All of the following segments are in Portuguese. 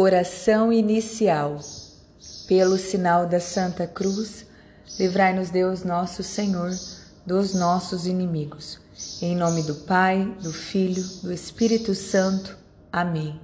Oração inicial. Pelo sinal da Santa Cruz, livrai-nos Deus nosso Senhor dos nossos inimigos. Em nome do Pai, do Filho, do Espírito Santo. Amém.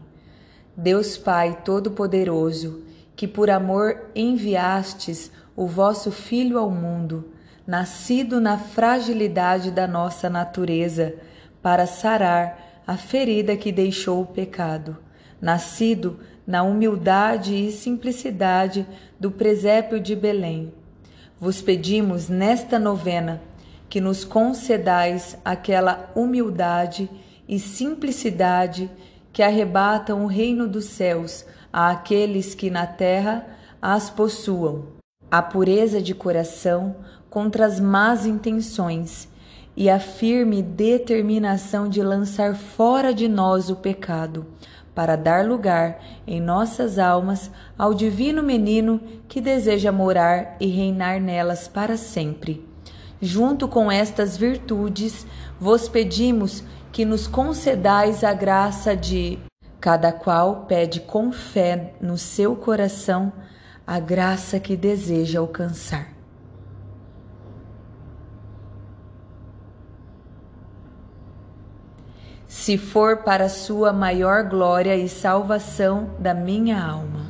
Deus Pai Todo-Poderoso, que por amor enviastes o vosso Filho ao mundo, nascido na fragilidade da nossa natureza, para sarar a ferida que deixou o pecado, nascido na humildade e simplicidade do presépio de Belém. Vos pedimos nesta novena que nos concedais aquela humildade e simplicidade que arrebatam o reino dos céus àqueles que na terra as possuam, a pureza de coração contra as más intenções e a firme determinação de lançar fora de nós o pecado para dar lugar em nossas almas ao divino menino que deseja morar e reinar nelas para sempre. Junto com estas virtudes, vos pedimos que nos concedais a graça de cada qual pede com fé no seu coração a graça que deseja alcançar. Se for para sua maior glória e salvação da minha alma.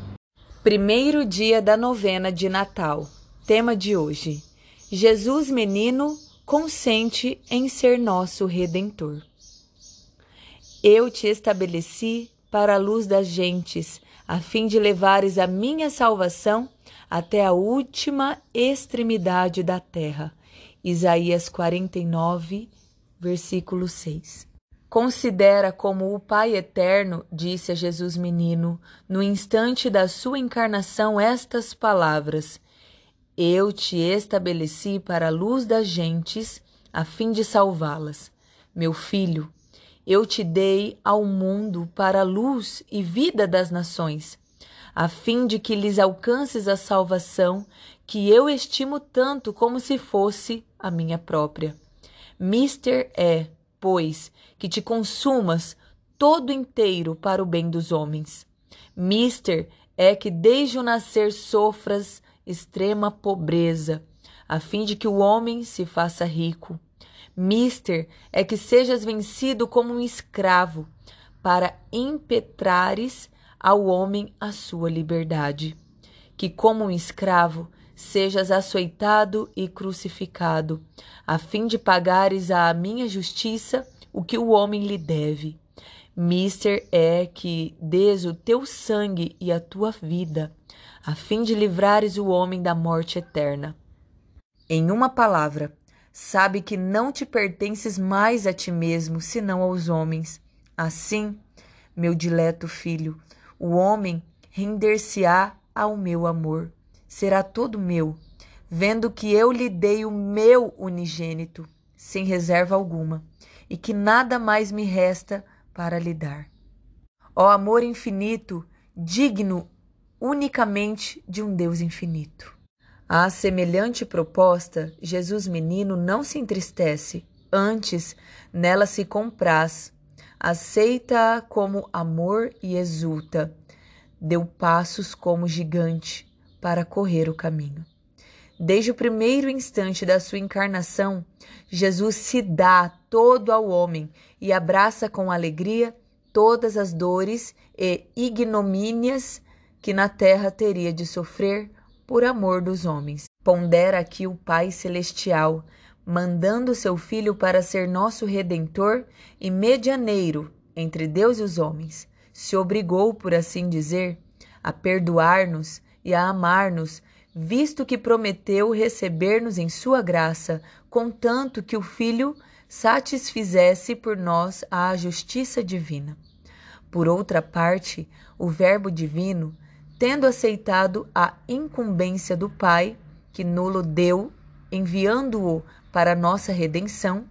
Primeiro dia da novena de Natal. Tema de hoje: Jesus menino consente em ser nosso redentor. Eu te estabeleci para a luz das gentes, a fim de levares a minha salvação até a última extremidade da terra. Isaías 49, versículo 6. Considera como o Pai eterno disse a Jesus menino, no instante da sua encarnação, estas palavras: Eu te estabeleci para a luz das gentes, a fim de salvá-las. Meu filho, eu te dei ao mundo para a luz e vida das nações, a fim de que lhes alcances a salvação que eu estimo tanto como se fosse a minha própria. Mister é pois, que te consumas todo inteiro para o bem dos homens. Mister é que desde o nascer sofras extrema pobreza, a fim de que o homem se faça rico. Mister é que sejas vencido como um escravo, para impetrares ao homem a sua liberdade. Que como um escravo sejas açoitado e crucificado, a fim de pagares à minha justiça o que o homem lhe deve. Mister é que des o teu sangue e a tua vida, a fim de livrares o homem da morte eterna. Em uma palavra, sabe que não te pertences mais a ti mesmo, senão aos homens. Assim, meu dileto filho, o homem render-se-á ao meu amor será todo meu, vendo que eu lhe dei o meu unigênito, sem reserva alguma, e que nada mais me resta para lhe dar. Ó amor infinito, digno unicamente de um Deus infinito. À semelhante proposta, Jesus menino não se entristece, antes nela se compraz, aceita-a como amor e exulta. Deu passos como gigante, para correr o caminho. Desde o primeiro instante da sua encarnação, Jesus se dá todo ao homem e abraça com alegria todas as dores e ignomínias que na terra teria de sofrer por amor dos homens. Pondera aqui o Pai Celestial, mandando seu Filho para ser nosso redentor e medianeiro entre Deus e os homens. Se obrigou, por assim dizer, a perdoar-nos e a amar-nos, visto que prometeu receber-nos em sua graça, contanto que o Filho satisfizesse por nós a justiça divina. Por outra parte, o Verbo divino, tendo aceitado a incumbência do Pai, que nulo deu, enviando-o para nossa redenção,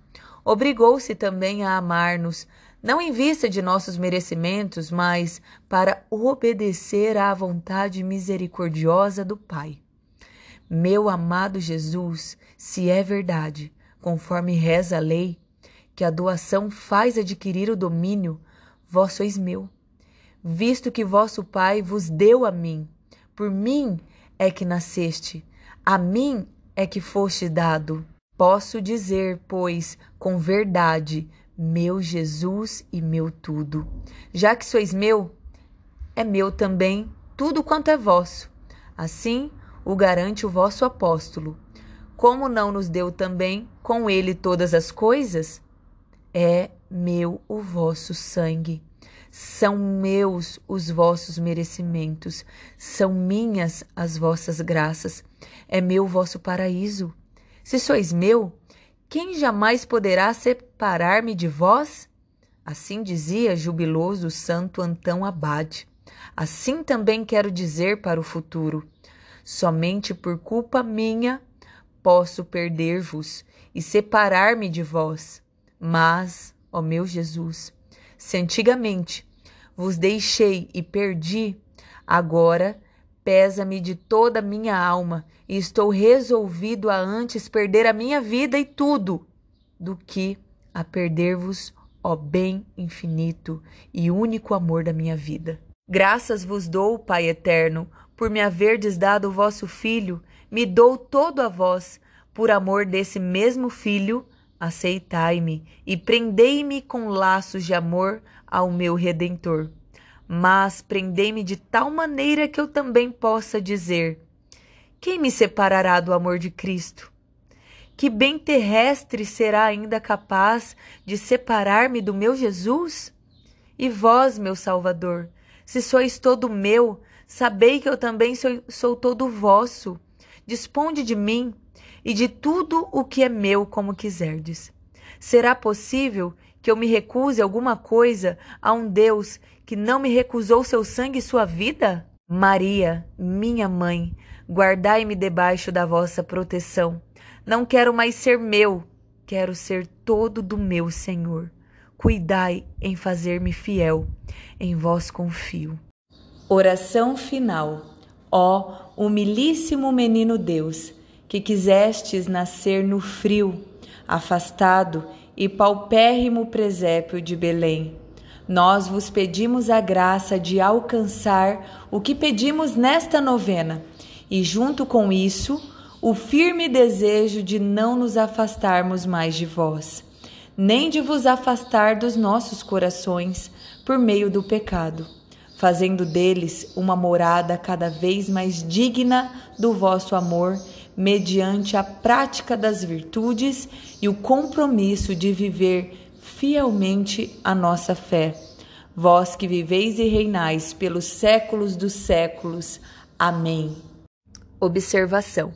obrigou-se também a amar-nos, não em vista de nossos merecimentos, mas para obedecer à vontade misericordiosa do Pai. Meu amado Jesus, se é verdade, conforme reza a lei, que a doação faz adquirir o domínio, vós sois meu. visto que vosso Pai vos deu a mim. Por mim é que nasceste, a mim é que foste dado. Posso dizer, pois, com verdade, meu Jesus e meu tudo. Já que sois meu, é meu também tudo quanto é vosso. Assim o garante o vosso apóstolo. Como não nos deu também com ele todas as coisas? É meu o vosso sangue. São meus os vossos merecimentos, são minhas as vossas graças. É meu o vosso paraíso. Se sois meu, quem jamais poderá separar-me de vós? Assim dizia jubiloso Santo Antão Abade. Assim também quero dizer para o futuro: somente por culpa minha posso perder-vos e separar-me de vós. Mas, ó meu Jesus, se antigamente vos deixei e perdi, agora pesa-me de toda a minha alma e estou resolvido a antes perder a minha vida e tudo do que a perder-vos, ó bem infinito e único amor da minha vida. Graças vos dou, Pai eterno, por me haverdes dado o vosso Filho, me dou todo a vós, por amor desse mesmo Filho, aceitai-me e prendei-me com laços de amor ao meu Redentor. Mas prendei-me de tal maneira que eu também possa dizer: Quem me separará do amor de Cristo? Que bem terrestre será ainda capaz de separar-me do meu Jesus? E vós, meu Salvador, se sois todo meu, sabei que eu também sou, sou todo vosso. Disponde de mim e de tudo o que é meu, como quiserdes. Será possível que eu me recuse alguma coisa a um Deus que não me recusou seu sangue e sua vida? Maria, minha mãe, guardai-me debaixo da vossa proteção. Não quero mais ser meu, quero ser todo do meu Senhor. Cuidai em fazer-me fiel, em vós confio. Oração final. Ó humilíssimo menino Deus, que quisestes nascer no frio, afastado e paupérrimo presépio de Belém. Nós vos pedimos a graça de alcançar o que pedimos nesta novena, e junto com isso, o firme desejo de não nos afastarmos mais de vós nem de vos afastar dos nossos corações por meio do pecado, fazendo deles uma morada cada vez mais digna do vosso amor, mediante a prática das virtudes e o compromisso de viver fielmente a nossa fé. Vós que viveis e reinais pelos séculos dos séculos. Amém. Observação: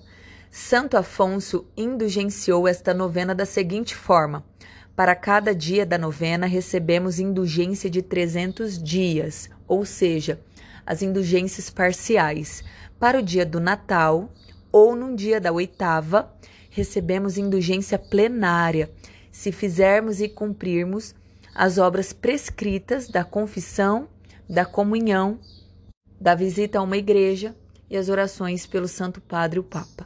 Santo Afonso indulgenciou esta novena da seguinte forma: para cada dia da novena, recebemos indulgência de 300 dias, ou seja, as indulgências parciais. Para o dia do Natal ou no dia da oitava, recebemos indulgência plenária, se fizermos e cumprirmos as obras prescritas da confissão, da comunhão, da visita a uma igreja e as orações pelo Santo Padre o Papa.